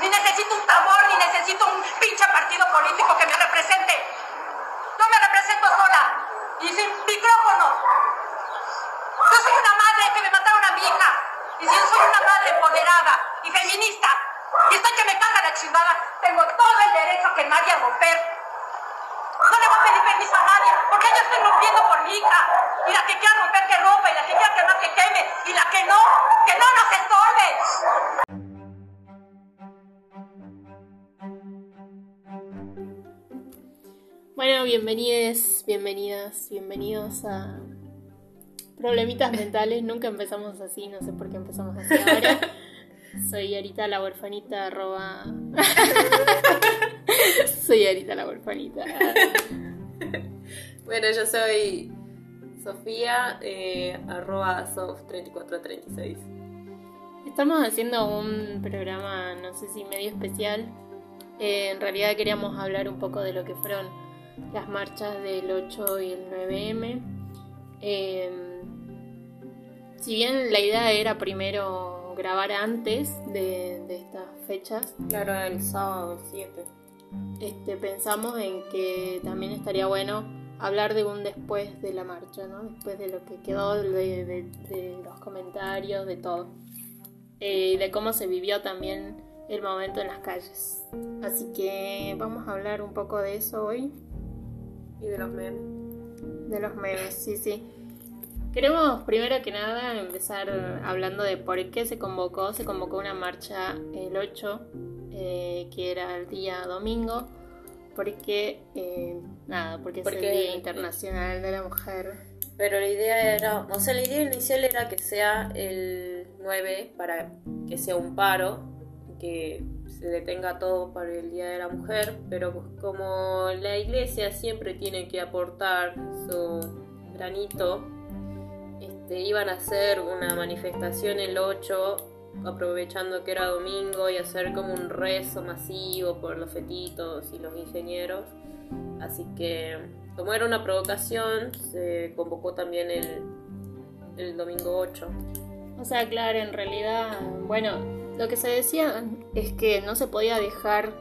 ni necesito un tambor, ni necesito un pinche partido político que me represente. Yo me represento sola y sin micrófono. Yo soy una madre que me mataron a mi hija. Y si yo soy una madre empoderada y feminista, y estoy que me carga la chingada, tengo todo el derecho que nadie a romper. No le voy a pedir permiso a nadie, porque yo estoy rompiendo por mi hija. Y la que quiera romper, que rompa, y la que quiera quemar, que queme, y la que no, que no nos estorbe. Bueno, bienvenidos, bienvenidas, bienvenidos a Problemitas Mentales. Nunca empezamos así, no sé por qué empezamos así ahora. Soy Arita la huerfanita, arroba... soy Arita la huerfanita. Bueno, yo soy Sofía, eh, arroba soft3436. Estamos haciendo un programa, no sé si medio especial. Eh, en realidad queríamos hablar un poco de lo que fueron las marchas del 8 y el 9M. Eh, si bien la idea era primero grabar antes de, de estas fechas, Claro, el sábado el 7. este, pensamos en que también estaría bueno hablar de un después de la marcha, ¿no? Después de lo que quedó, de, de- de los comentarios, de todo. Eh, de cómo se vivió también el momento en las calles. Así que vamos a hablar un poco de eso hoy, Y de los memes. de los memes, sí, sí. Queremos primero que nada empezar hablando de por qué se convocó. Se convocó una marcha el 8, eh, que era el día domingo, porque, eh, nada, porque, es Porque- el Día Internacional de la Mujer. Pero la idea era, o sea, la idea inicial era que sea el 9 para que sea un paro, que se detenga todo para el Día de la Mujer, pero pues como la iglesia siempre tiene que aportar su granito, este, iban a hacer una manifestación el 8 aprovechando que era domingo y hacer como un rezo masivo por los fetitos y los ingenieros. Así que, como era una provocación, se convocó también el, el domingo 8. O sea, claro, en realidad, bueno, lo que se decía es que no se podía dejar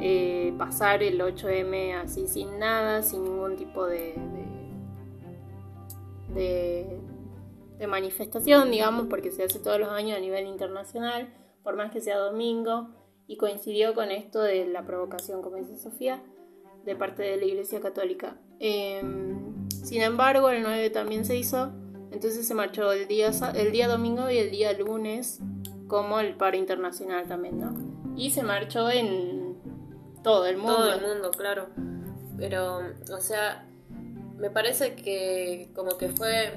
eh, pasar el 8M así sin nada, sin ningún tipo de, de, manifestación, digamos, porque se hace todos los años a nivel internacional, por más que sea domingo, y coincidió con esto de la provocación, como dice Sofía, de parte de la Iglesia Católica. Em, sin embargo, el 9 también se hizo, entonces se marchó el día, el día domingo y el día lunes como el paro internacional también, ¿no? Y se marchó en todo el mundo. Todo el mundo, claro. Pero, o sea, me parece que como que fue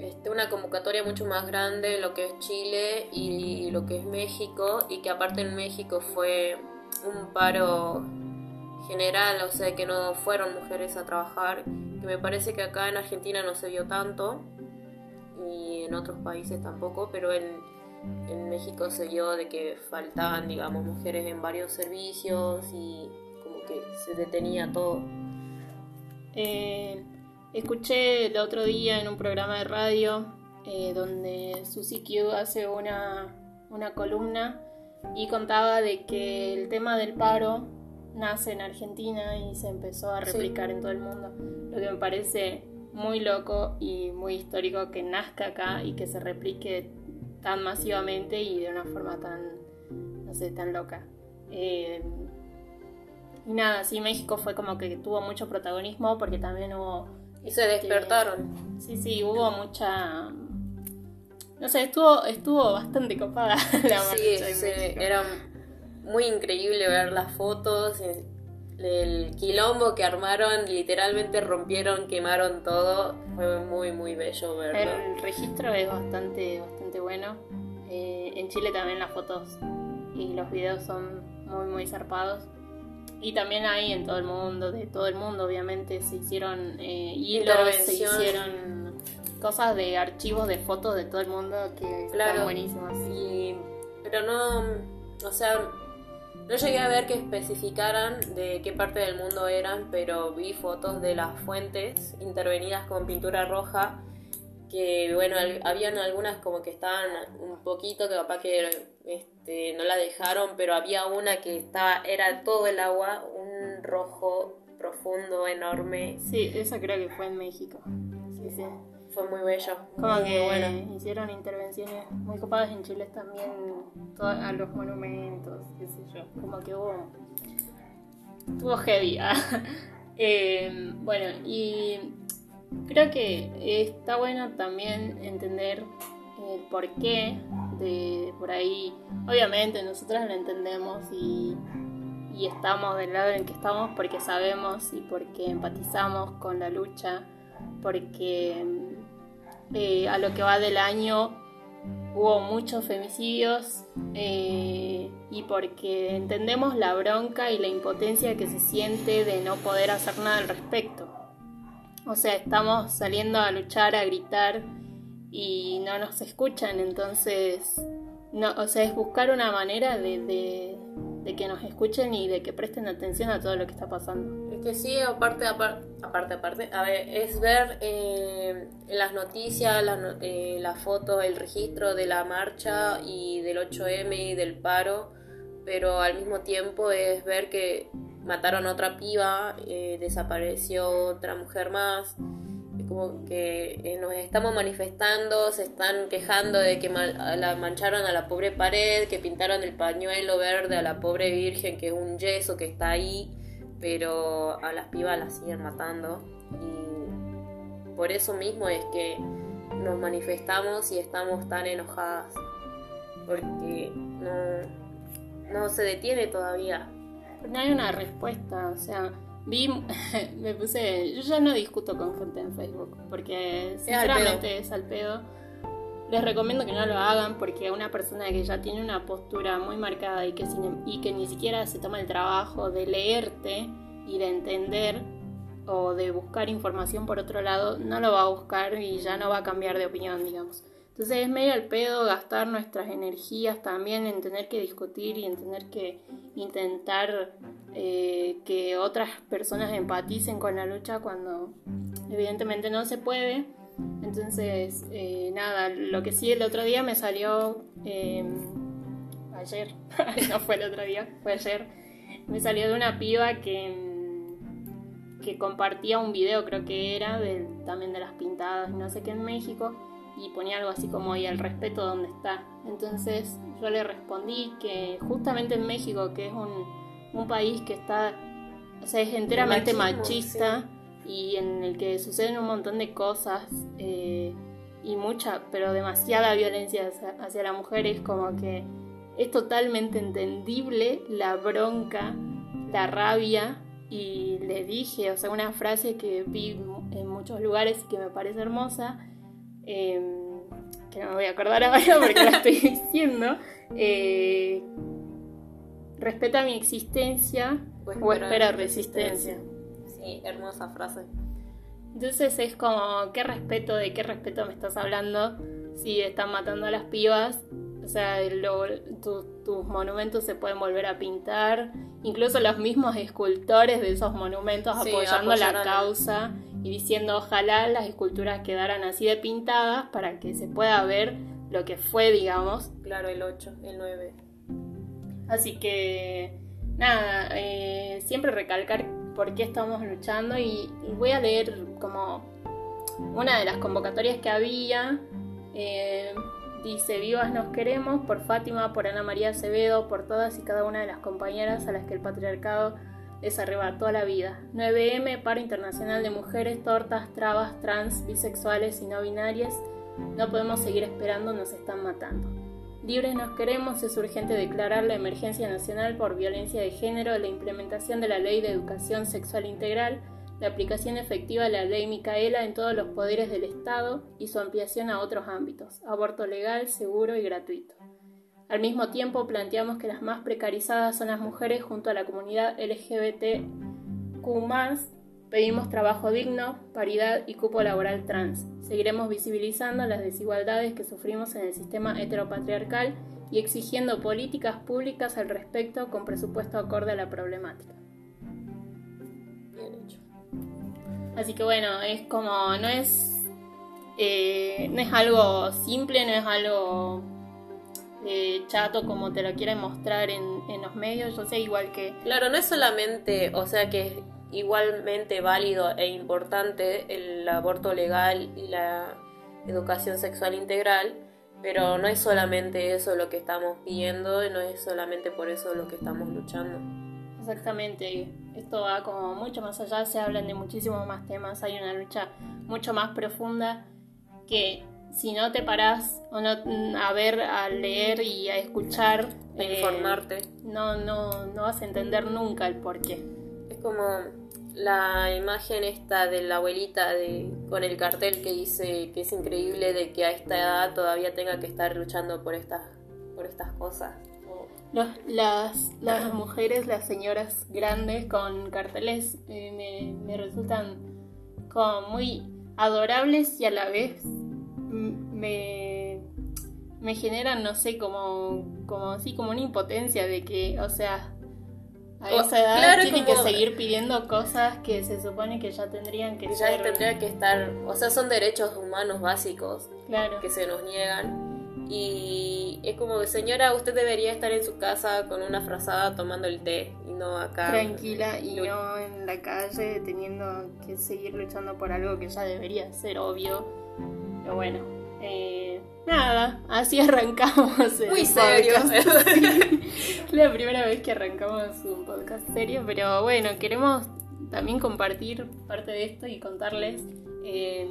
este, una convocatoria mucho más grande lo que es Chile y lo que es México, y que aparte en México fue un paro general, o sea, que no fueron mujeres a trabajar, que me parece que acá en Argentina no se vio tanto, y en otros países tampoco, pero en, en México se vio de que faltaban, digamos, mujeres en varios servicios y como que se detenía todo. Eh, escuché el otro día en un programa de radio eh, donde Susi Q hace una, una columna y contaba de que el tema del paro nace en Argentina y se empezó a Sí. replicar en todo el mundo. Lo que me parece muy loco y muy histórico que nazca acá y que se replique tan masivamente y de una forma tan, no sé, tan loca. Eh, y nada, sí, México fue como que tuvo mucho protagonismo porque también hubo... Y se este, despertaron. Sí, sí, hubo mucha... No sé, estuvo, estuvo bastante copada la marcha Sí, México. era muy increíble ver las fotos, el, quilombo que armaron, literalmente rompieron, quemaron todo. Fue muy, muy bello verlo. El registro es bastante, bastante bueno. Eh, en Chile también las fotos y los videos son muy, muy zarpados. Y también hay en todo el mundo, de todo el mundo obviamente, se hicieron eh, hilos, se hicieron cosas de archivos de fotos de todo el mundo que Claro. están buenísimas. Y, pero no, o sea, no llegué a ver que especificaran de qué parte del mundo eran, pero vi fotos de las fuentes intervenidas con pintura roja que bueno, habían algunas como que estaban un poquito, que capaz que este, no la dejaron, pero había una que estaba, era todo el agua, un rojo profundo, enorme. Sí, esa creo que fue en México. Sí, sí. Fue muy bello. Como que bueno. hicieron intervenciones muy copadas en Chile también a los monumentos, qué sé yo. Como que hubo. Estuvo heavy. Ah. Eh, bueno, y creo que está bueno también entender el porqué de por ahí. Obviamente nosotros lo entendemos y, y estamos del lado en que estamos porque sabemos y porque empatizamos con la lucha, porque eh, a lo que va del año hubo muchos femicidios eh, y porque entendemos la bronca y la impotencia que se siente de no poder hacer nada al respecto. O sea, estamos saliendo a luchar, a gritar y no nos escuchan, entonces, no, o sea, es buscar una manera de, de, que nos escuchen y de que presten atención a todo lo que está pasando. Es que sí, aparte, aparte, aparte, aparte a ver, es ver eh, las noticias, eh, la foto, el registro de la marcha y del 8M y del paro, pero al mismo tiempo es ver que mataron a otra piba, eh, desapareció otra mujer más. Como que eh, nos estamos manifestando, se están quejando de que la mancharon a la pobre pared, que pintaron el pañuelo verde a la pobre virgen, que es un yeso que está ahí, pero a las pibas las siguen matando. Y por eso mismo es que nos manifestamos y estamos tan enojadas, porque no, no se detiene todavía no hay una respuesta, o sea, vi, me puse, yo ya no discuto con gente en Facebook, porque sinceramente es al pedo. Les recomiendo que no lo hagan porque una persona que ya tiene una postura muy marcada y que, y que ni siquiera se toma el trabajo de leerte y de entender o de buscar información por otro lado, no lo va a buscar y ya no va a cambiar de opinión, digamos. Entonces es medio al pedo gastar nuestras energías también en tener que discutir y en tener que intentar eh, que otras personas empaticen con la lucha cuando evidentemente no se puede. Entonces, eh, nada, lo que sí el otro día me salió, em, ayer, no fue el otro día, fue ayer, me salió de una piba que que compartía un video, creo que era, también de las pintadas, no sé qué, en México, y ponía algo así como y el respeto donde está. Entonces yo le respondí que justamente en México, que es un, país que está, o sea, es enteramente machista y en el que suceden un montón de cosas eh, y mucha, pero demasiada violencia hacia, la mujer, es como que es totalmente entendible la bronca, la rabia y le dije, o sea, una frase que vi en muchos lugares y que me parece hermosa, Em, que no me voy a acordar ahora porque la estoy diciendo, eh, respeta mi existencia o, espera resistencia. Sí, hermosa frase. Entonces es como, ¿qué respeto? ¿De qué respeto me estás hablando? Si están matando a las pibas, o sea, tus monumentos se pueden volver a pintar, incluso los mismos escultores de esos monumentos apoyando la causa y diciendo ojalá las esculturas quedaran así de pintadas para que se pueda ver lo que fue, digamos. Claro, el 8, el 9. Así que, nada, eh, siempre recalcar por qué estamos luchando y, voy a leer como una de las convocatorias que había. Eh, dice, vivas nos queremos por Fátima, por Ana María Acevedo, por todas y cada una de las compañeras a las que el patriarcado les arrebató la vida. 9M, paro internacional de mujeres, tortas, trabas, trans, bisexuales y no binarias. No podemos seguir esperando, nos están matando. Libres nos queremos, es urgente declarar la emergencia nacional por violencia de género, la implementación de la ley de educación sexual integral, la aplicación efectiva de la ley Micaela en todos los poderes del Estado y su ampliación a otros ámbitos, aborto legal, seguro y gratuito. Al mismo tiempo, planteamos que las más precarizadas son las mujeres junto a la comunidad LGBTQ. Pedimos trabajo digno, paridad y cupo laboral trans. Seguiremos visibilizando las desigualdades que sufrimos en el sistema heteropatriarcal y exigiendo políticas públicas al respecto con presupuesto acorde a la problemática. Así que bueno, es como, no es eh, no es algo simple, no es algo eh, chato como te lo quieren mostrar en, en los medios, yo sé igual que... Claro, no es solamente, o sea que es igualmente válido e importante el aborto legal y la educación sexual integral, pero no es solamente eso lo que estamos pidiendo, no es solamente por eso lo que estamos luchando. Exactamente, esto va como mucho más allá, se hablan de muchísimos más temas, hay una lucha mucho más profunda que si no te parás o no, a ver, a leer y a escuchar, a eh, informarte. no, no, no vas a entender nunca el porqué. Es como la imagen esta de la abuelita de, con el cartel que dice que es increíble de que a esta edad todavía tenga que estar luchando por estas, por estas cosas. Los- las, las mujeres, las señoras grandes con carteles eh, me, me resultan como muy adorables y a la vez mm, me, me generan, no sé, como, como, sí, como una impotencia de que, o sea, a O- esa edad claro, tienen como- que seguir pidiendo cosas que se supone que ya tendrían que ya ser. tendría que estar, o sea, son derechos humanos básicos Claro. que se nos niegan. Y es como que, señora, usted debería estar en su casa con una frazada tomando el té y no acá. tranquila y no en la calle teniendo que seguir luchando por algo que ya debería ser obvio. Pero bueno, eh, nada, así arrancamos. el Muy serio. Es la primera vez que arrancamos un podcast serio, pero bueno, queremos también compartir parte de esto y contarles eh,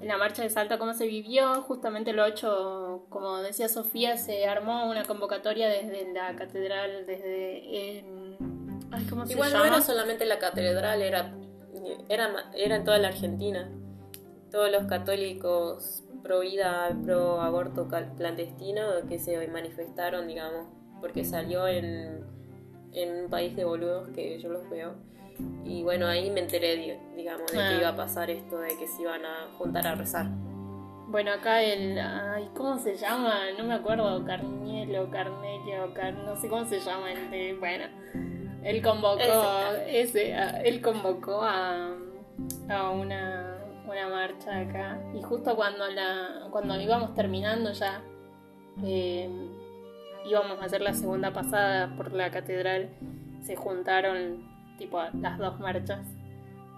en la marcha de Salta cómo se vivió. Justamente el 8, como decía Sofía, se armó una convocatoria desde la catedral, desde... eh, ay, ¿Cómo se Igual no llama? era solamente la catedral, era, era, era en toda la Argentina. Todos los católicos pro vida, pro aborto clandestino que se manifestaron, digamos, porque salió en, en un país de boludos que yo los veo. Y bueno, ahí me enteré, di- digamos, de Ah. que iba a pasar esto, de que se iban a juntar a rezar. Bueno, acá el. Ay, ¿Cómo se llama? No me acuerdo. Carnielo, Carnelio, Car... no sé cómo se llama el de. Bueno, él convocó. Ese. a- él convocó a, a una, una marcha acá. Y justo cuando la cuando íbamos terminando ya. eh, íbamos a hacer la segunda pasada por la catedral. Se juntaron, tipo, las dos marchas.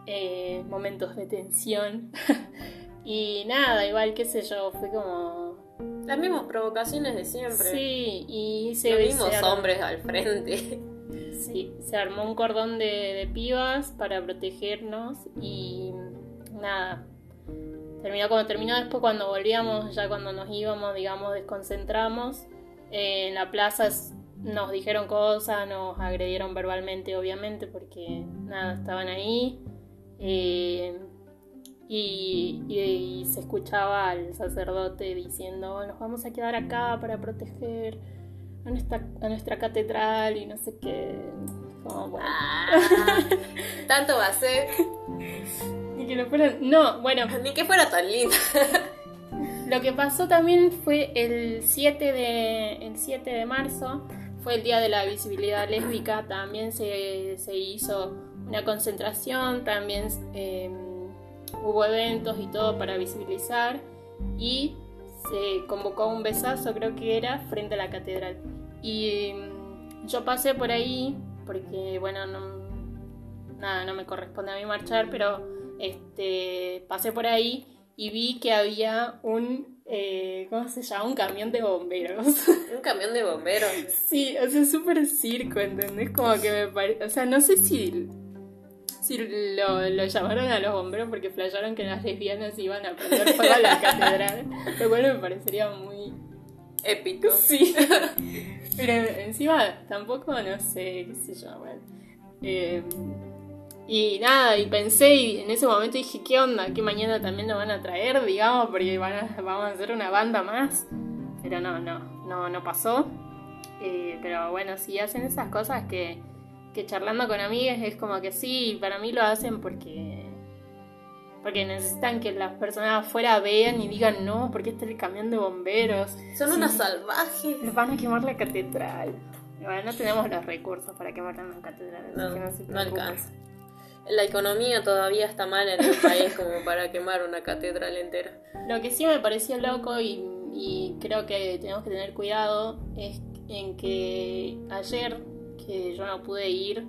Eh, momentos de tensión. Y nada, igual, qué sé yo, fue como... Las mismas provocaciones de siempre. Sí, y se, Los mismos se hombres al frente. Sí, se armó un cordón de, de pibas para protegernos y nada. Terminó como terminó después cuando volvíamos, ya cuando nos íbamos, digamos, desconcentramos. Eh, en la plaza nos dijeron cosas, nos agredieron verbalmente, obviamente, porque nada, estaban ahí. Eh, y, y- y se escuchaba al sacerdote diciendo, nos vamos a quedar acá para proteger a nuestra, a nuestra catedral y no sé qué. Como, bueno. Ah, tanto va a ser. Y que no fueran- No, bueno, Ni que fuera tan linda. lo que pasó también fue el 7 de, el 7 de marzo, fue el día de la visibilidad lésbica, también se, se hizo una concentración, también eh, hubo eventos y todo para visibilizar y se convocó un besazo, creo que era, frente a la catedral. Y mm, yo pasé por ahí, porque bueno, no, nada, no me corresponde a mí marchar, pero este, pasé por ahí y vi que había un, eh, ¿cómo se llama? Un camión de bomberos. Un camión de bomberos. sí, o sea, súper circo, ¿entendés? Como que me parece, o sea, no sé si... Si lo, lo llamaron a los bomberos porque flasharon que las lesbianas iban a prender fuego a la catedral, lo cual me parecería muy, Épico. Sí. Pero encima tampoco, no sé, qué sé yo, bueno. Eh, y nada, y pensé, y en ese momento dije, ¿qué onda? Que mañana también lo van a traer, digamos, porque van a- vamos a hacer una banda más. Pero no, no, no, no pasó. Eh, pero bueno, si hacen esas cosas que, que charlando con amigas es como que sí, para mí lo hacen porque porque necesitan que las personas afuera vean y digan no, porque está el camión de bomberos. Son Sí. unas salvajes. Les van a quemar la catedral. Bueno, no tenemos los recursos para quemar la catedral. No, no, se no alcanza. La economía todavía está mal en el país como para quemar una catedral entera. Lo que sí me pareció loco y, creo que tenemos que tener cuidado es en que ayer, que yo no pude ir,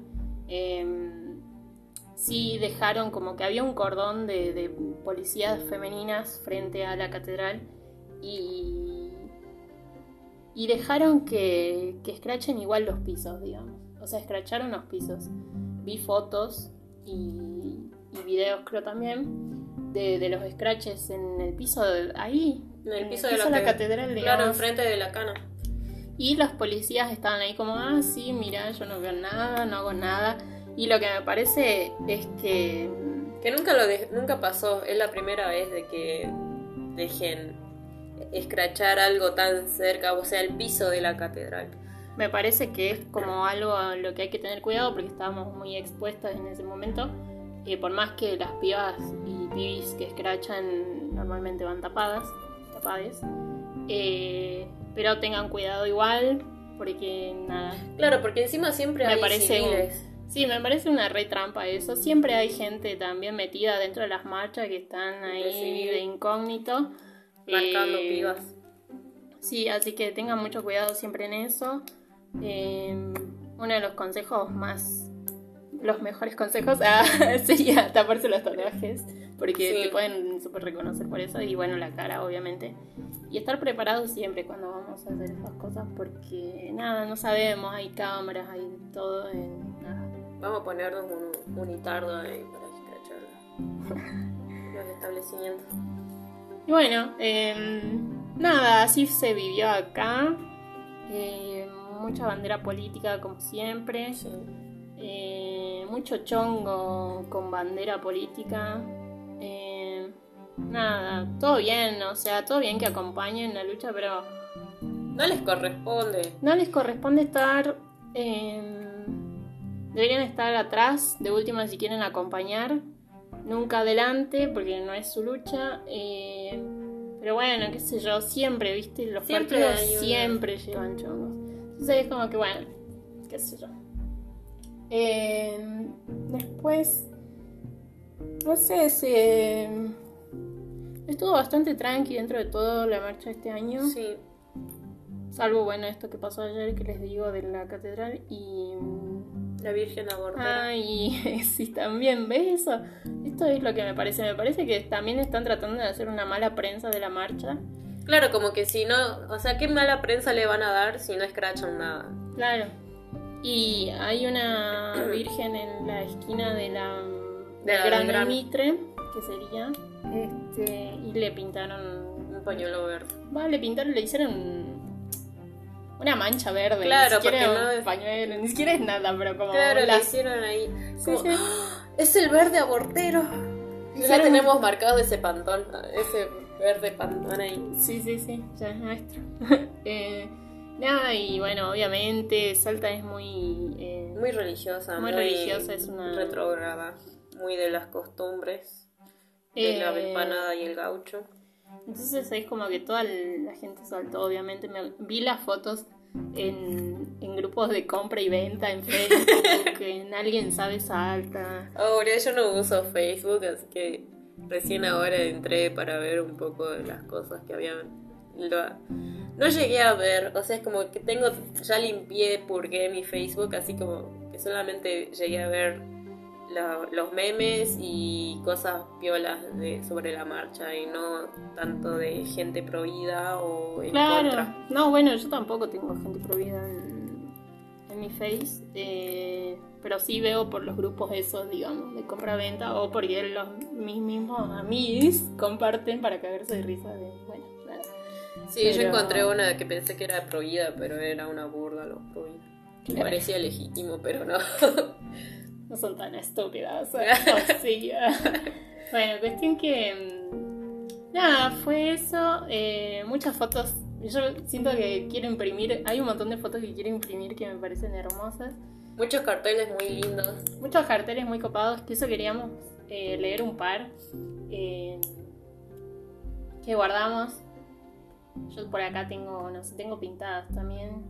em, sí dejaron como que había un cordón de, de policías femeninas frente a la catedral y, y dejaron que, que escrachen igual los pisos, digamos. O sea, escracharon los pisos. Vi fotos y, y videos, creo también, de, de los scratches en el piso, de, ahí. En el piso de la, de la que- catedral, Claro, enfrente de la cana. Y los policías estaban ahí como, ah, sí, mira, yo no veo nada, no hago nada. Y lo que me parece es que, Que nunca lo de- nunca pasó, es la primera vez de que dejen escrachar algo tan cerca, o sea, el piso de la catedral. Me parece que es como algo a lo que hay que tener cuidado porque estábamos muy expuestas en ese momento. Y por más que las pibas y pibis que escrachan normalmente van tapadas, tapades, eh, pero tengan cuidado igual porque nada, Claro, porque encima siempre me hay parece un- sí me parece una re trampa eso siempre hay gente también metida dentro de las marchas que están ahí De civil. de incógnito marcando Eh, pibas. sí así que tengan mucho cuidado siempre en eso Eh, uno de los consejos más los mejores consejos ah, sería taparse los tatuajes porque Sí. te pueden súper reconocer por eso y bueno la cara obviamente y estar preparados siempre cuando vamos a hacer esas cosas porque nada no sabemos hay cámaras hay todo en nada Vamos a ponernos un unitardo ahí para escrachar los establecimientos. Y bueno, em, nada, así se vivió acá. Eh, mucha bandera política como siempre. Sí. Eh, mucho chongo con bandera política. Eh, nada, todo bien, o sea, todo bien que acompañen la lucha, pero No les corresponde. no les corresponde estar... em, deberían estar atrás, de última si quieren acompañar. Nunca adelante, porque no es su lucha. eh, pero bueno, qué sé yo, siempre, viste, los Siempre partidos siempre llevan chongos. Entonces es como que bueno, qué sé yo. Eh, después, no sé, se... Estuvo bastante tranqui dentro de todo la marcha de este año. Sí. Salvo, bueno, esto que pasó ayer que les digo de la catedral y... La Virgen abortera. Ay, sí, también, ¿ves eso? Esto es lo que me parece. Me parece que también están tratando de hacer una mala prensa de la marcha. Claro, como que si no, o sea, qué mala prensa le van a dar si no escrachan nada. Claro. Y hay una virgen en la esquina de la De la Gran. Mitre, que sería, este, y le pintaron, Un pañuelo verde. va, le pintaron, le hicieron una mancha verde, Claro, ni siquiera porque no es- pañuelo, ni siquiera es nada, pero como Claro, le las- hicieron ahí. Como, sí. ¡Ah! Es el verde abortero. Ya tenemos marcado ese pantón, ese verde pantón ahí. Sí, sí, sí, ya es nuestro. Eh, nada, y bueno, obviamente Salta es muy... eh, Muy religiosa, Muy religiosa, es una- retrógrada, muy de las costumbres, de la eh, empanada y el gaucho. Entonces es como que toda la gente saltó, obviamente. Me, vi las fotos en, en grupos de compra y venta en Facebook, que en alguien sabe salta. Ahora yo no uso Facebook, así que recién ahora entré para ver un poco de las cosas que habían. no llegué a ver, o sea, es como que tengo, ya limpié, purgué mi Facebook, así como que solamente llegué a ver la- los memes y cosas piolas de, sobre la marcha y no tanto de gente prohibida o en Claro. contra. No, bueno, yo tampoco tengo gente prohibida en, en mi face. eh, pero sí veo por los grupos esos, digamos, de compra-venta o porque los mis mismos amigos comparten para cagarse de risa de, bueno, nada. Sí, yo encontré una que pensé que era prohibida, pero era una burla los prohibidos. Que parecía legítimo, pero no. No son tan estúpidas. o sí. bueno, cuestión que. mm, Nada, fue eso. eh, muchas fotos. Yo siento que quiero imprimir. Hay un montón de fotos que quiero imprimir que me parecen hermosas. Muchos carteles muy lindos. Muchos carteles muy copados. Que eso queríamos eh, leer un par. eh, que guardamos. Yo por acá tengo, no sé, tengo pintadas también.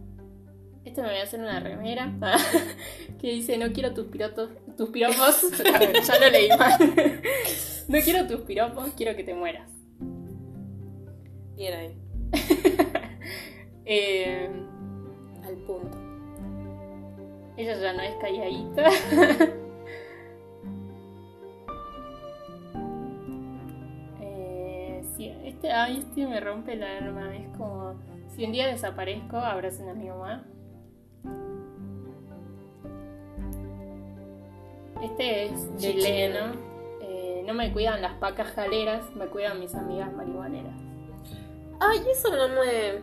Esto me voy a hacer una remera que dice no quiero tus pirotos, tus piropos. Ver, ya lo leí mal. No quiero tus piropos, quiero que te mueras. Bien ahí. Eh, Al punto. Ella ya no es calladita. Eh, sí, este, ay, este me rompe el alma. Es como, si un día desaparezco, abracen a mi mamá. Este es de Chichi. Leno. Eh, no me cuidan las pacas jaleras, me cuidan mis amigas marihuaneras. Ay, eso no me.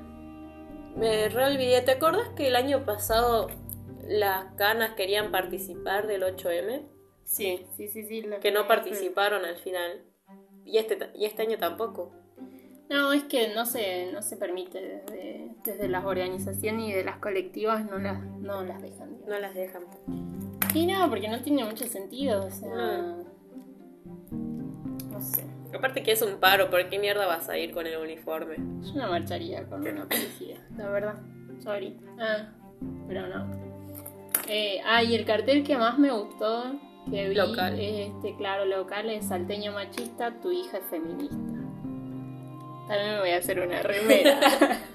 Me re olvidé. ¿Te acordás que el año pasado las canas querían participar del 8M? Sí, sí, sí, sí. Que no participaron al final. Y este, y este año tampoco. No, es que no se, no se permite desde, desde las organizaciones y de las colectivas no las, no las dejan. digamos. No las dejan. Y no, porque no tiene mucho sentido, o sea... No. No sé. Aparte que es un paro, ¿por qué mierda vas a ir con el uniforme? Yo no marcharía con una policía, la verdad. Sorry. Ah, pero no. Eh, ah, y el cartel que más me gustó, que vi, Local. es este, claro, local, es salteño machista, tu hija es feminista. También me voy a hacer una remera.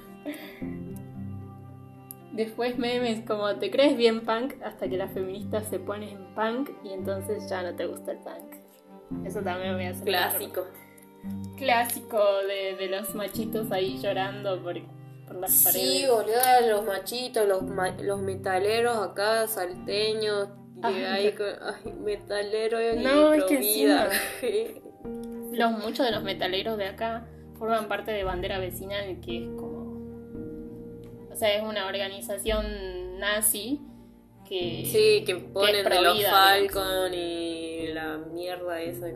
Después memes como te crees bien punk hasta que las feministas se ponen en punk y entonces ya no te gusta el punk. Eso también voy a hacer. Clásico. clásico de, de los machitos ahí llorando por, por las Sí, paredes. boludo, los machitos, los, ma- los metaleros acá, salteños, que Ay, hay con- ay, metalero y No, es que provida. Los, muchos de los metaleros de acá forman parte de Bandera Vecinal, que es como. O sea, es una organización nazi que. sí, que ponen de los Falcon y la mierda esa.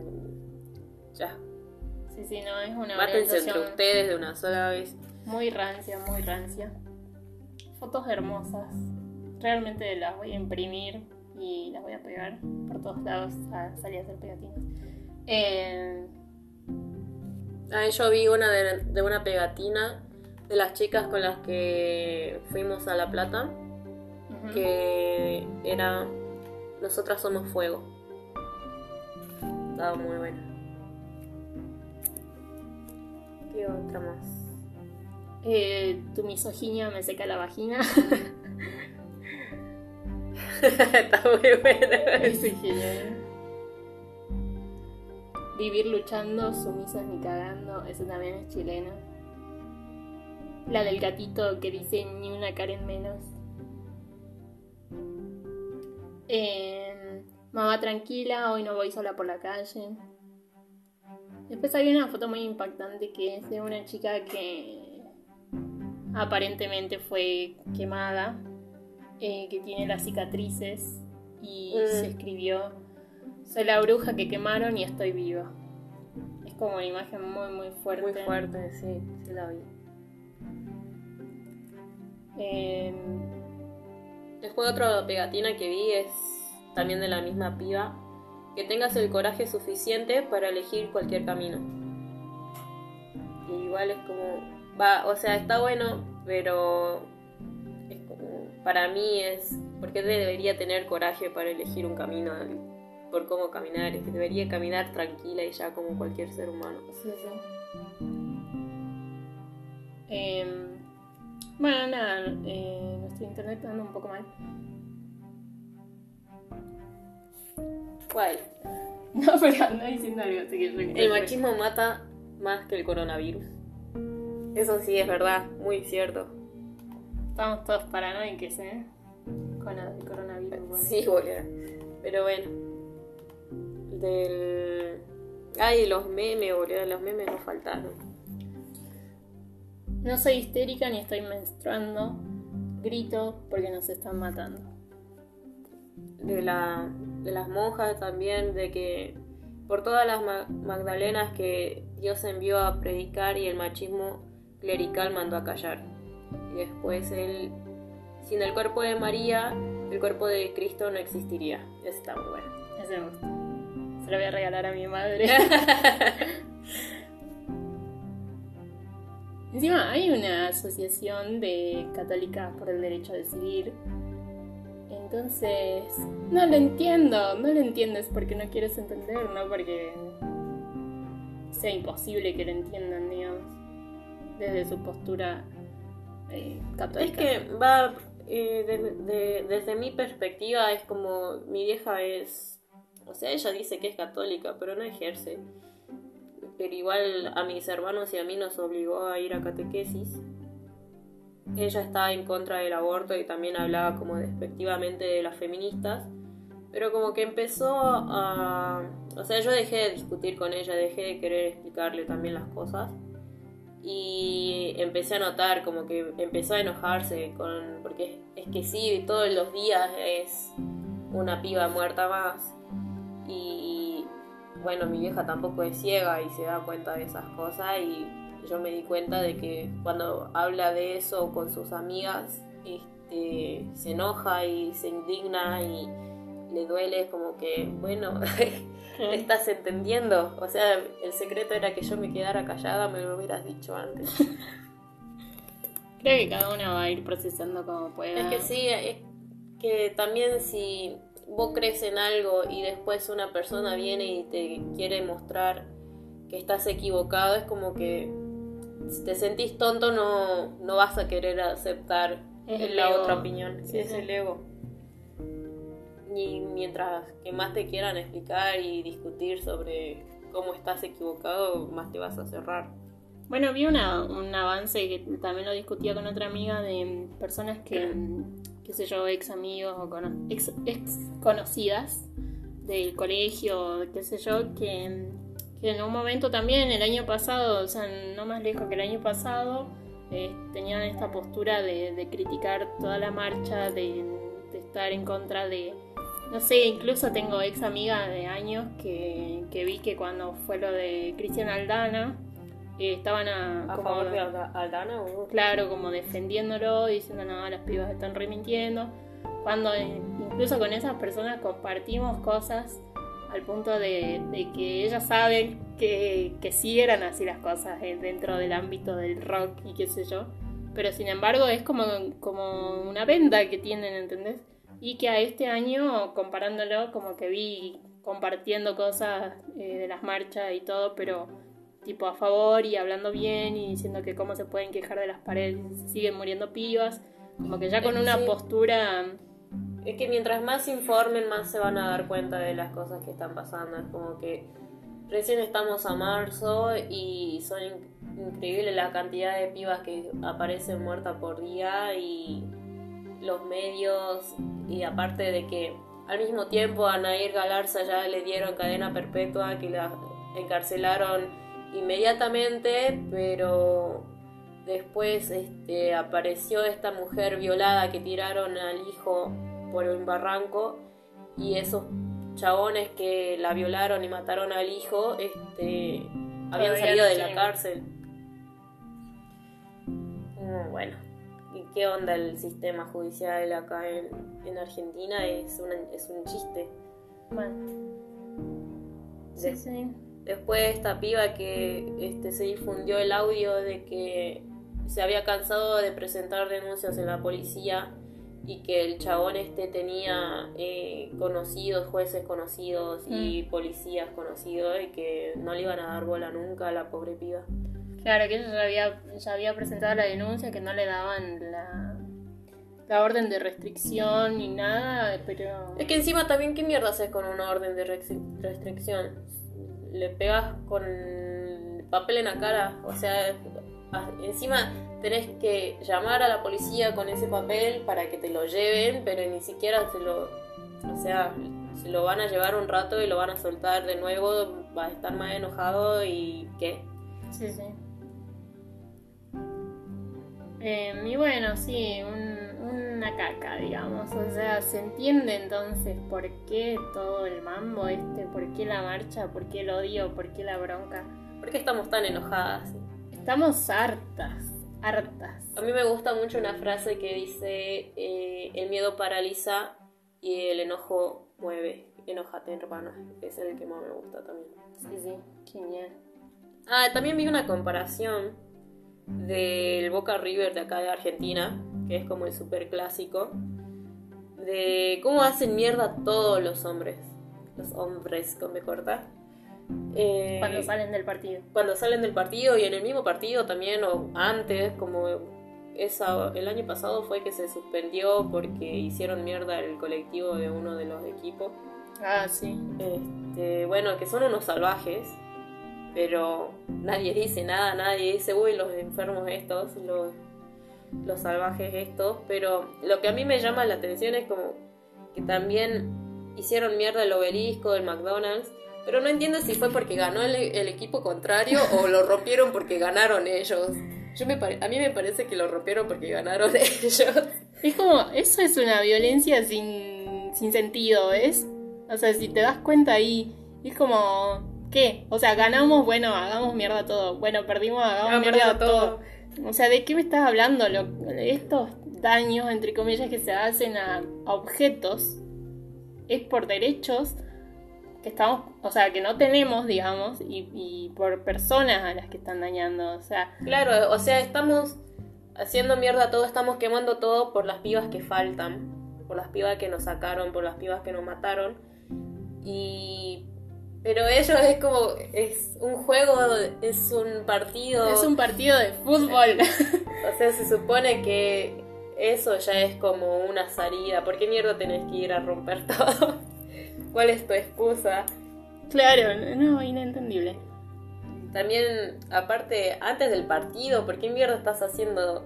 Ya, Sí, sí, no, es una mátense entre organización ustedes de una sola vez. Muy rancia, muy rancia. Fotos hermosas. Realmente las voy a imprimir y las voy a pegar por todos lados a salir a hacer pegatinas. Eh, Ah, yo vi una de, de una pegatina de las chicas con las que fuimos a La Plata, que era Nosotras somos fuego. Estaba muy buena. ¿Qué otra más? Eh, tu misoginia me seca la vagina. Está muy buena. Genial. Vivir luchando, sumisas ni cagando, eso también es chileno. La del gatito que dice ni una Karen menos. Eh, mamá tranquila, hoy no voy sola por la calle. Después hay una foto muy impactante que es de una chica que aparentemente fue quemada, eh, que tiene las cicatrices y Mm. se escribió soy la bruja que quemaron y estoy viva. Es como una imagen muy muy fuerte. Muy fuerte, sí, sí la vi. Eh, Después otra pegatina que vi es también de la misma piba. Que tengas el coraje suficiente para elegir cualquier camino. Y igual es como... Va, o sea, está bueno, pero... Es como, para mí es... Porque debería tener coraje para elegir un camino por cómo caminar. Es que debería caminar tranquila y ya como cualquier ser humano. sí, sí. Eh, bueno, nada, eh, nuestro internet anda un poco mal. ¿Cuál? No, pero anda diciendo algo, así que El machismo mata más que el coronavirus. Eso sí es verdad, muy cierto. Estamos todos paranoicos, ¿eh? Con del coronavirus. bueno. Sí, boludo. Pero bueno. Del. Ay, los memes, boludo. Los memes no faltaron. No soy histérica ni estoy menstruando. Grito porque nos están matando. De, la, de las monjas también, de que por todas las ma- Magdalenas que Dios envió a predicar y el machismo clerical mandó a callar. Y después él, sin el cuerpo de María, el cuerpo de Cristo no existiría. Eso está muy bueno. Ese me gusta. Se lo voy a regalar a mi madre. Encima hay una asociación de católicas por el derecho a decidir en Entonces, no lo entiendo, no lo entiendes porque no quieres entender, no porque sea imposible que lo entiendan, digamos, desde su postura eh, católica. Es que va, eh, de- de- desde mi perspectiva, es como mi vieja es, o sea, ella dice que es católica, pero no ejerce. Pero igual a mis hermanos y a mí nos obligó a ir a catequesis. Ella estaba en contra del aborto y también hablaba como despectivamente de las feministas. Pero como que empezó a... O sea, yo dejé de discutir con ella, dejé de querer explicarle también las cosas. Y empecé a notar como que empezó a enojarse con... Porque es que sí, todos los días es una piba muerta más. Y bueno, mi vieja tampoco es ciega y se da cuenta de esas cosas y yo me di cuenta de que cuando habla de eso con sus amigas, este, se enoja y se indigna y le duele como que, bueno, estás entendiendo. O sea, el secreto era que yo me quedara callada, me lo hubieras dicho antes. Creo que cada una va a ir procesando como pueda. Es que sí, es que también si vos crees en algo y después una persona viene y te quiere mostrar que estás equivocado, es como que si te sentís tonto no, no vas a querer aceptar Es la ego. otra opinión. Sí, es el ego. Y mientras que más te quieran explicar y discutir sobre cómo estás equivocado, más te vas a cerrar. Bueno, vi una, un avance que también lo discutía con otra amiga de personas que, qué sé yo, ex amigos o cono- ex, ex conocidas del colegio, qué sé yo, que, que en un momento también, el año pasado, o sea, no más lejos que el año pasado, eh, tenían esta postura de, de criticar toda la marcha, de, de estar en contra de... No sé, incluso tengo ex amigas de años que, que vi que cuando fue lo de Cristian Aldana, eh, estaban a, ¿A como- favor de Alda- Aldana o claro, como defendiéndolo, diciendo no, las pibas están remintiendo. Cuando eh, incluso con esas personas compartimos cosas al punto de, de que ellas saben que, que sí eran así las cosas eh, dentro del ámbito del rock y qué sé yo. Pero sin embargo es como, como una venda que tienen, ¿entendés? Y que a este año, comparándolo, como que vi compartiendo cosas eh, de las marchas y todo, pero tipo a favor y hablando bien y diciendo que cómo se pueden quejar de las paredes se siguen muriendo pibas. Como que ya con una Sí. postura... Es que mientras más se informen, más se van a dar cuenta de las cosas que están pasando. Es como que recién estamos a marzo y son in- increíbles la cantidad de pibas que aparecen muertas por día y los medios y aparte de que al mismo tiempo a Nair Galarza ya le dieron cadena perpetua que la encarcelaron inmediatamente pero después este, apareció esta mujer violada que tiraron al hijo por un barranco y esos chabones que la violaron y mataron al hijo este, habían salido de la cárcel. Mm, Bueno, ¿y qué onda el sistema judicial acá en, en Argentina? Es, una- es un chiste. De- sí, sí. Después esta piba que este, se difundió el audio de que se había cansado de presentar denuncias en la policía y que el chabón este tenía eh, conocidos, jueces conocidos y policías conocidos y que no le iban a dar bola nunca a la pobre piba. Claro, que ella ya había, ya había presentado la denuncia, que no le daban la, la orden de restricción ni nada, pero... Es que encima también, ¿qué mierda haces con una orden de restri- restricción? Le pegas con papel en la cara, o sea, a- encima tenés que llamar a la policía con ese papel para que te lo lleven, pero ni siquiera se lo, o sea, se lo van a llevar un rato y lo van a soltar de nuevo, va a estar más enojado y ¿qué? Sí, sí. Eh, y bueno, sí, un- una caca, digamos. O sea, se entiende entonces por qué todo el mambo este, por qué la marcha, por qué el odio, por qué la bronca. ¿Por qué estamos tan enojadas? Estamos hartas, hartas. A mí me gusta mucho una frase que dice, eh, el miedo paraliza y el enojo mueve. Enójate, hermano. Es el que más me gusta también. Sí, sí, genial. Ah, también vi una comparación del Boca River de acá de Argentina, que es como el super clásico, de cómo hacen mierda todos los hombres. Los hombres, con me corta. Eh, Cuando salen del partido. cuando salen del partido y en el mismo partido también o antes, como esa, el año pasado fue que se suspendió porque hicieron mierda el colectivo de uno de los equipos. Ah, sí. Este, bueno, que son unos salvajes, pero nadie dice nada, nadie dice, uy, los enfermos estos, los, los salvajes estos, pero lo que a mí me llama la atención es como que también hicieron mierda el obelisco del McDonald's, pero no entiendo si fue porque ganó el, el equipo contrario o lo rompieron porque ganaron ellos. Yo me a mí me parece que lo rompieron porque ganaron ellos. Es como, eso es una violencia sin, sin sentido, ¿ves? O sea, si te das cuenta ahí, es como, ¿qué? O sea, ganamos, bueno, hagamos mierda todo. Bueno, perdimos, hagamos mierda mierda todo. O sea, ¿de qué me estás hablando? Lo- estos daños, entre comillas, que se hacen a, a objetos, es por derechos que estamos, o sea, que no tenemos, digamos, y, y por personas a las que están dañando. O sea, Claro, o sea, estamos haciendo mierda todo, estamos quemando todo por las pibas que faltan, por las pibas que nos sacaron, por las pibas que nos mataron. Y pero ellos es como es un juego, es un partido, es un partido de fútbol. o sea, se supone que eso ya es como una salida. ¿Por qué mierda tenés que ir a romper todo? ¿Cuál es tu excusa? claro, no, inentendible. También, aparte, antes del partido, ¿por qué mierda estás haciendo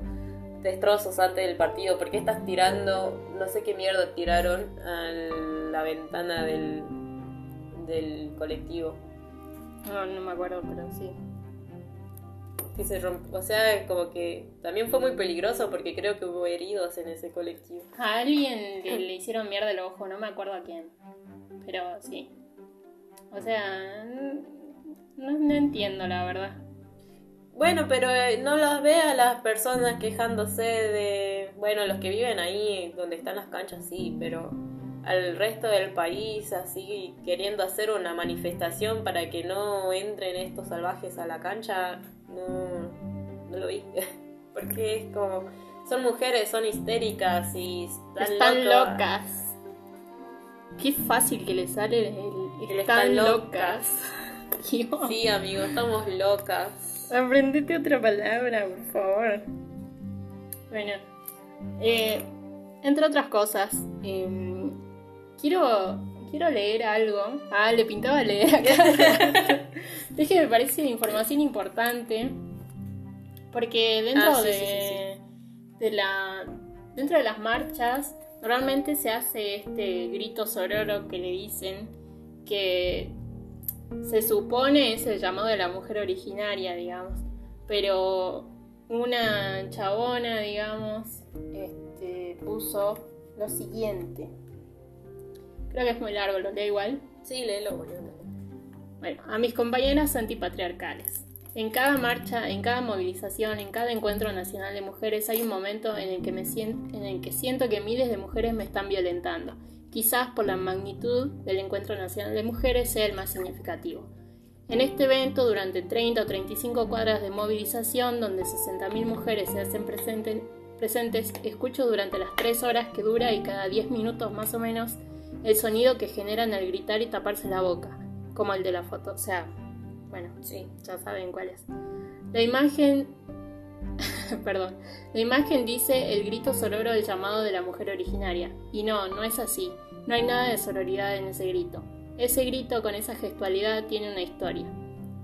destrozos antes del partido? ¿Por qué estás tirando, no sé qué mierda tiraron a la ventana del, del colectivo? No, no me acuerdo, pero sí. Que se O sea, como que también fue muy peligroso porque creo que hubo heridos en ese colectivo. A alguien le, le hicieron mierda el ojo, no me acuerdo a quién. Pero sí. O sea, no, no entiendo la verdad. Bueno, pero eh, no las ve a las personas quejándose de, bueno, los que viven ahí donde están las canchas, sí, pero al resto del país así queriendo hacer una manifestación para que no entren estos salvajes a la cancha, no, no lo vi. Porque es como, son mujeres, son histéricas y están, Están locas. locas. Qué fácil que le sale el, están están locas. Dios. Sí, amigo, estamos locas. Aprendete otra palabra, por favor. Bueno, eh, entre otras cosas, eh, quiero, quiero leer algo. Ah, le pintaba leer acá. es que me parece información importante. Porque dentro Ah, sí, de, sí, sí, de la. Dentro de las marchas, normalmente se hace este grito sororo que le dicen que se supone es el llamado de la mujer originaria, digamos. Pero una chabona, digamos, este, puso lo siguiente. Creo que es muy largo, lo leo igual. Sí, léelo, boludo. Bueno, a mis compañeras antipatriarcales. En cada marcha, en cada movilización, en cada encuentro nacional de mujeres hay un momento en el que, me sien- en el que siento que miles de mujeres me están violentando. Quizás por la magnitud del encuentro nacional de mujeres sea el más significativo. En este evento, durante 30 o 35 cuadras de movilización, donde 60.000 mujeres se hacen presenten- presentes, escucho durante las 3 horas que dura y cada 10 minutos más o menos el sonido que generan al gritar y taparse la boca, como el de la foto. O sea, bueno, Sí. ya saben cuál es. La imagen, perdón, la imagen dice el grito sororo del llamado de la mujer originaria. Y no, no es así. No hay nada de sororidad en ese grito. Ese grito con esa gestualidad tiene una historia.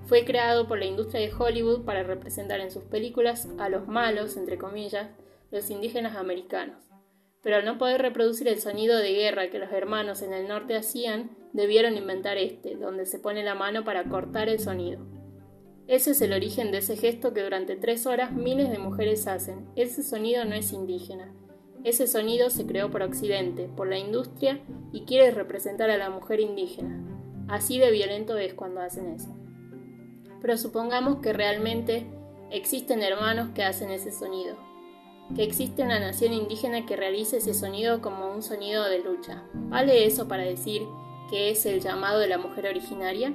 Fue creado por la industria de Hollywood para representar en sus películas a los malos, entre comillas, los indígenas americanos. Pero al no poder reproducir el sonido de guerra que los hermanos en el norte hacían, debieron inventar este, donde se pone la mano para cortar el sonido. Ese es el origen de ese gesto que durante tres horas miles de mujeres hacen. Ese sonido no es indígena. Ese sonido se creó por Occidente, por la industria, y quiere representar a la mujer indígena. Así de violento es cuando hacen eso. Pero supongamos que realmente existen hermanos que hacen ese sonido, que existe una nación indígena que realice ese sonido como un sonido de lucha. ¿Vale eso para decir que es el llamado de la mujer originaria?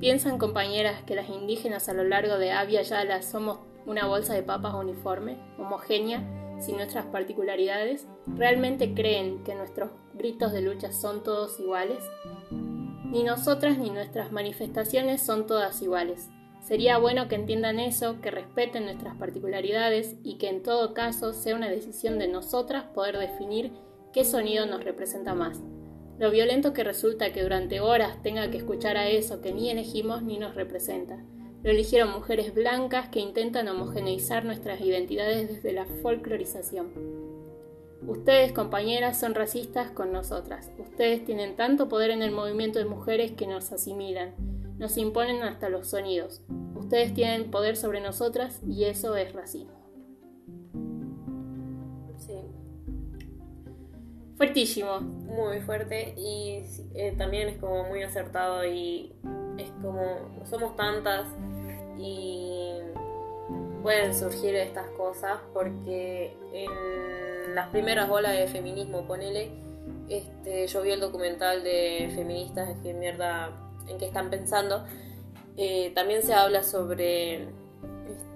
¿Piensan compañeras que las indígenas a lo largo de Avia Yala somos una bolsa de papas uniforme, homogénea, sin nuestras particularidades? ¿Realmente creen que nuestros gritos de lucha son todos iguales? Ni nosotras ni nuestras manifestaciones son todas iguales. Sería bueno que entiendan eso, que respeten nuestras particularidades y que en todo caso sea una decisión de nosotras poder definir qué sonido nos representa más. Lo violento que resulta que durante horas tenga que escuchar a eso que ni elegimos ni nos representa. Lo eligieron mujeres blancas que intentan homogeneizar nuestras identidades desde la folclorización. Ustedes, compañeras, son racistas con nosotras. Ustedes tienen tanto poder en el movimiento de mujeres que nos asimilan nos imponen hasta los sonidos. Ustedes tienen poder sobre nosotras y eso es racismo. Sí. Fuertísimo. Muy fuerte y eh, también es como muy acertado y es como somos tantas y pueden surgir estas cosas porque en las primeras olas de feminismo, ponele, este, yo vi el documental de feministas que mierda en qué están pensando. Eh, también se habla sobre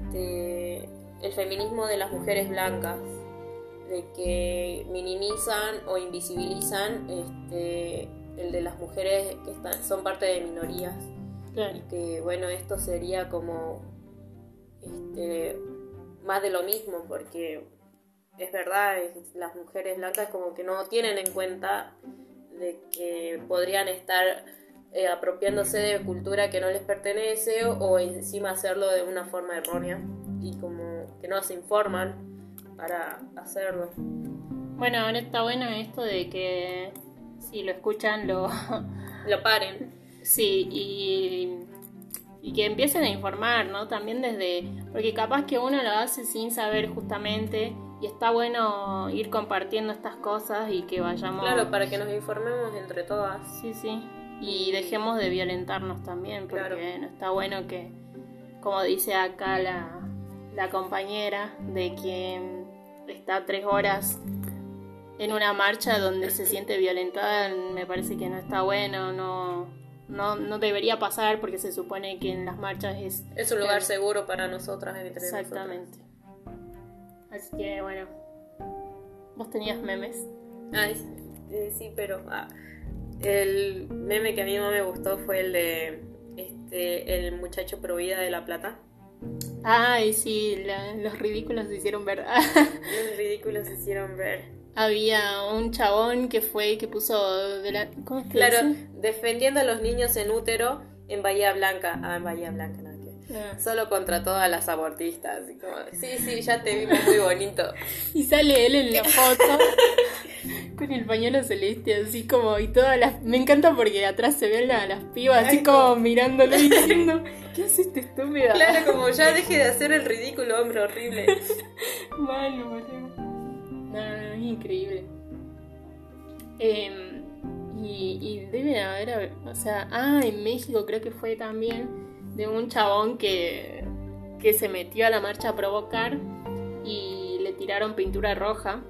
este, el feminismo de las mujeres blancas, de que minimizan o invisibilizan este, el de las mujeres que están, son parte de minorías. Y que bueno, esto sería como este, más de lo mismo, porque es verdad, las mujeres blancas como que no tienen en cuenta de que podrían estar eh, apropiándose de cultura que no les pertenece o, encima hacerlo de una forma errónea y como que no se informan para hacerlo. Bueno, ahora está bueno esto de que si lo escuchan lo... lo paren. Sí, y, y que empiecen a informar, ¿no? También desde... Porque capaz que uno lo hace sin saber justamente y está bueno ir compartiendo estas cosas y que vayamos... Claro, para que nos informemos entre todas. Sí, sí y dejemos de violentarnos también, porque no está bueno que, como dice acá la, la compañera, de quien está tres horas en una marcha donde se siente violentada, me parece que no está bueno, no, no, no debería pasar porque se supone que en las marchas es... Es un lugar seguro para nosotras. Exactamente. Así que bueno, vos tenías memes. Ay, eh, sí, pero... Ah, el meme que a mí más me gustó fue el de este, el muchacho provida de La Plata. Ay, sí, los ridículos se hicieron ver. los ridículos se hicieron ver. Había un chabón que fue que puso de la... ¿Cómo es que Claro, defendiendo a los niños en útero en Bahía Blanca. Ah, en Bahía Blanca, no, ah. Solo contra todas las abortistas. Como, sí, sí, ya te vimos muy bonito. y sale él en la foto con el pañuelo celeste, así como, y todas las. Me encanta porque atrás se ven a las pibas, así como mirándolo y diciendo, ¿qué haces este estúpida? Claro, como ya deje de hacer el ridículo, hombre horrible. Malo, boludo. No, no, es increíble. Em, y, y debe haber, o sea, ah, en México creo que fue también de un chabón que, que se metió a la marcha a provocar y le tiraron pintura roja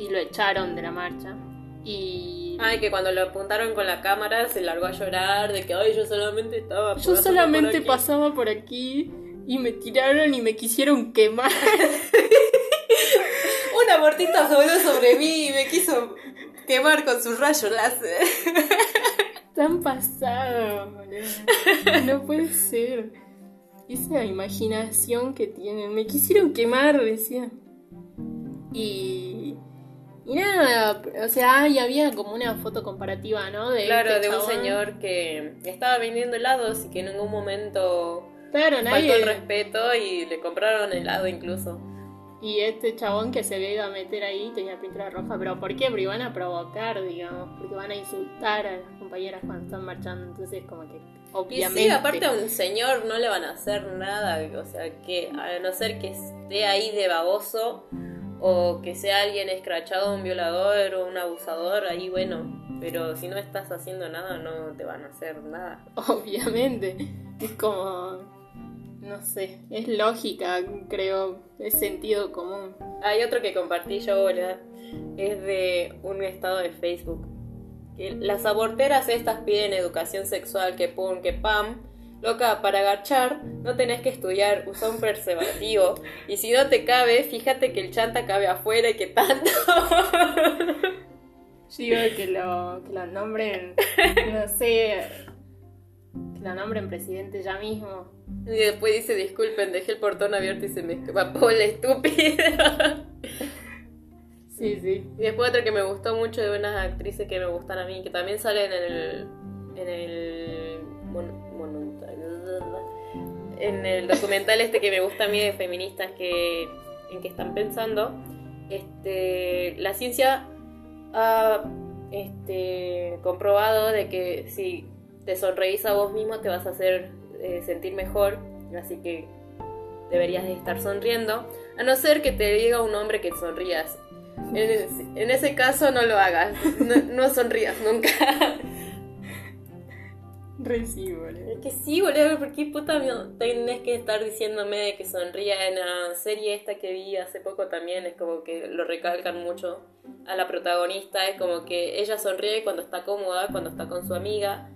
y lo echaron de la marcha. Y. Ay, que cuando lo apuntaron con la cámara se largó a llorar de que, ay, yo solamente estaba. Yo solamente pasaba por aquí y me tiraron y me quisieron quemar. Una mortita voló sobre mí y me quiso quemar con sus rayos láser. Tan pasado, No puede ser. Esa imaginación que tienen. Me quisieron quemar, decía. Y y nada, o sea, y había como una foto comparativa, ¿no? De claro, este de un señor que estaba vendiendo helados y que en ningún momento claro, faltó el respeto y le compraron helado incluso. Y este chabón que se había ido a meter ahí tenía pintura roja, pero ¿por qué? Porque van a provocar, digamos, porque van a insultar a las compañeras cuando están marchando, entonces como que obviamente... Y sí, aparte a un señor no le van a hacer nada, o sea, que a no ser que esté ahí de baboso o que sea alguien escrachado, un violador o un abusador, ahí bueno, pero si no estás haciendo nada no te van a hacer nada. Obviamente, es como, no sé, es lógica, creo, es sentido común. Hay otro que compartí yo ahora, es de un estado de Facebook. Que las aborteras estas piden educación sexual, que pum, que pam, Loca, para agachar no tenés que estudiar, usa un preservativo. Y si no te cabe, fíjate que el chanta cabe afuera y que tanto. Digo que lo, que lo nombren, no sé, que lo nombren presidente ya mismo. Y después dice, disculpen, dejé el portón abierto y se me escapó la estúpida. Sí, sí. Y después otro que me gustó mucho de unas actrices que me gustan a mí, que también salen en el... En el... en el documental este que me gusta a mí de feministas que en que están pensando este la ciencia ha este, comprobado de que si te sonreís a vos mismo te vas a hacer eh, sentir mejor así que deberías de estar sonriendo a no ser que te diga un hombre que sonrías. En, ese- caso no lo hagas no sonrías nunca Re sí, boludo. Es que sí, boludo, ¿por qué puta tenés que estar diciéndome de que sonría en la serie esta que vi hace poco también? Es como que lo recalcan mucho a la protagonista, es como que ella sonríe cuando está cómoda, cuando está con su amiga,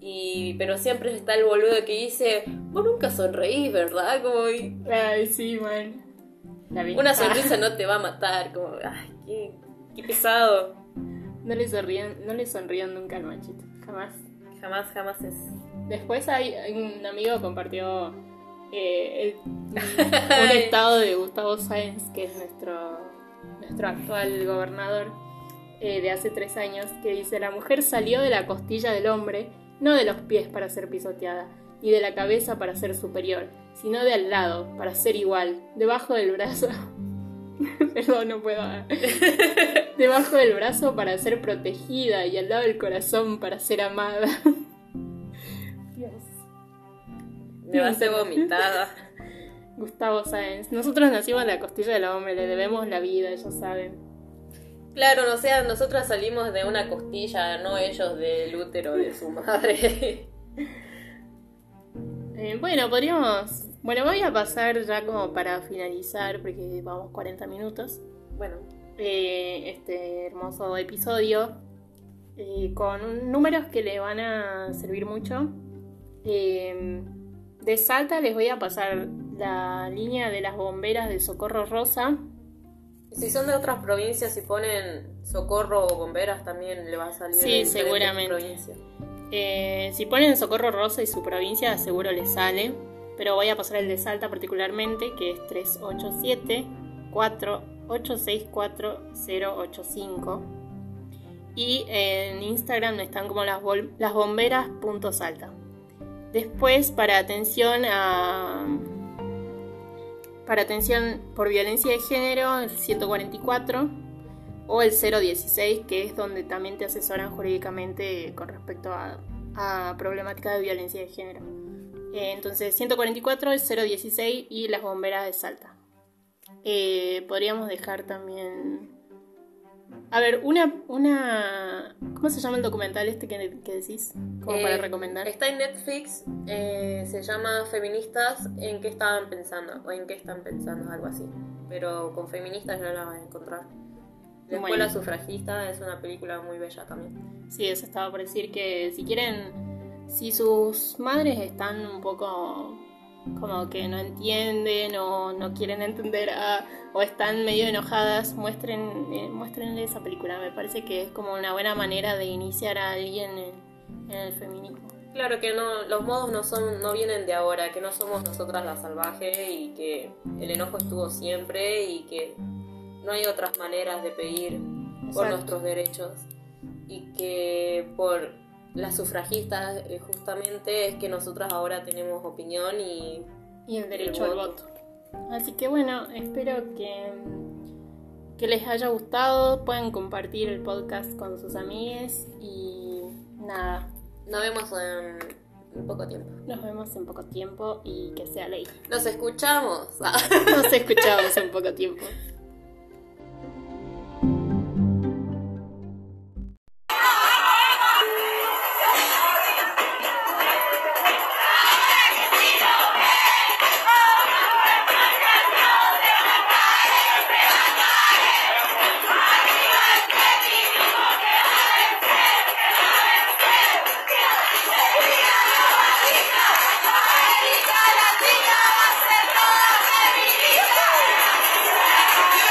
y pero siempre está el boludo que dice, vos nunca sonreís, ¿verdad? Como y- Ay, sí, man. Una Ah, sonrisa no te va a matar, como, ay, qué, qué pesado. no le sonrían, no le sonrían nunca al machito. Jamás. Jamás, jamás es. Después hay un amigo compartió eh, el- un estado de Gustavo Sáenz, que es nuestro, nuestro actual gobernador eh, de hace tres años, que dice, la mujer salió de la costilla del hombre, no de los pies para ser pisoteada, ni de la cabeza para ser superior, sino de al lado, para ser igual, debajo del brazo. Perdón, no puedo. Debajo del brazo para ser protegida y al lado del corazón para ser amada. Dios. Me va a hacer vomitada. Gustavo Sáenz. Nosotros nacimos en la costilla del hombre, le debemos la vida, ellos saben. Claro, no sea, nosotras salimos de una costilla, no ellos del útero de su madre. Eh, bueno, podríamos. Bueno, voy a pasar ya como para finalizar, porque vamos 40 minutos. bueno, eh, este hermoso episodio eh, con números que le van a servir mucho. Eh, de Salta les voy a pasar la línea de las bomberas de Socorro Rosa. si son de otras provincias y ponen socorro o bomberas también le va a salir. Sí, seguramente. Eh, si ponen Socorro Rosa y su provincia, seguro les sale. Pero voy a pasar el de Salta particularmente, que es 387 4864 Y en Instagram están como las, las bomberas.salta. Después, para atención a. Para atención por violencia de género, el 144 o el 016, que es donde también te asesoran jurídicamente con respecto a, a problemática de violencia de género. Eh, entonces, 144, el 016 y las bomberas de Salta. Eh, podríamos dejar también... A ver, una, una... ¿Cómo se llama el documental este que, que decís? Como para Eh, recomendar. Está en Netflix, eh, se llama Feministas en qué estaban pensando, o en qué están pensando, algo así. Pero con feministas no la van a encontrar. La Bueno. Escuela Sufragista es una película muy bella también. Sí, eso estaba por decir que si quieren, si sus madres están un poco como que no entienden o no quieren entender a- o están medio enojadas, muestren, eh, muéstrenle esa película. Me parece que es como una buena manera de iniciar a alguien en, en el feminismo. Claro que no, los modos no son, no vienen de ahora, que no somos nosotras las salvajes y que el enojo estuvo siempre y que no hay otras maneras de pedir por nuestros derechos y que por las sufragistas eh, justamente es que nosotras ahora tenemos opinión y Y el derecho al voto. voto. Así que bueno, espero que, que les haya gustado. Pueden compartir el podcast con sus amigues y nada, nos vemos en, en poco tiempo. Nos vemos en poco tiempo y que sea ley. Nos escuchamos. Nos escuchamos en poco tiempo.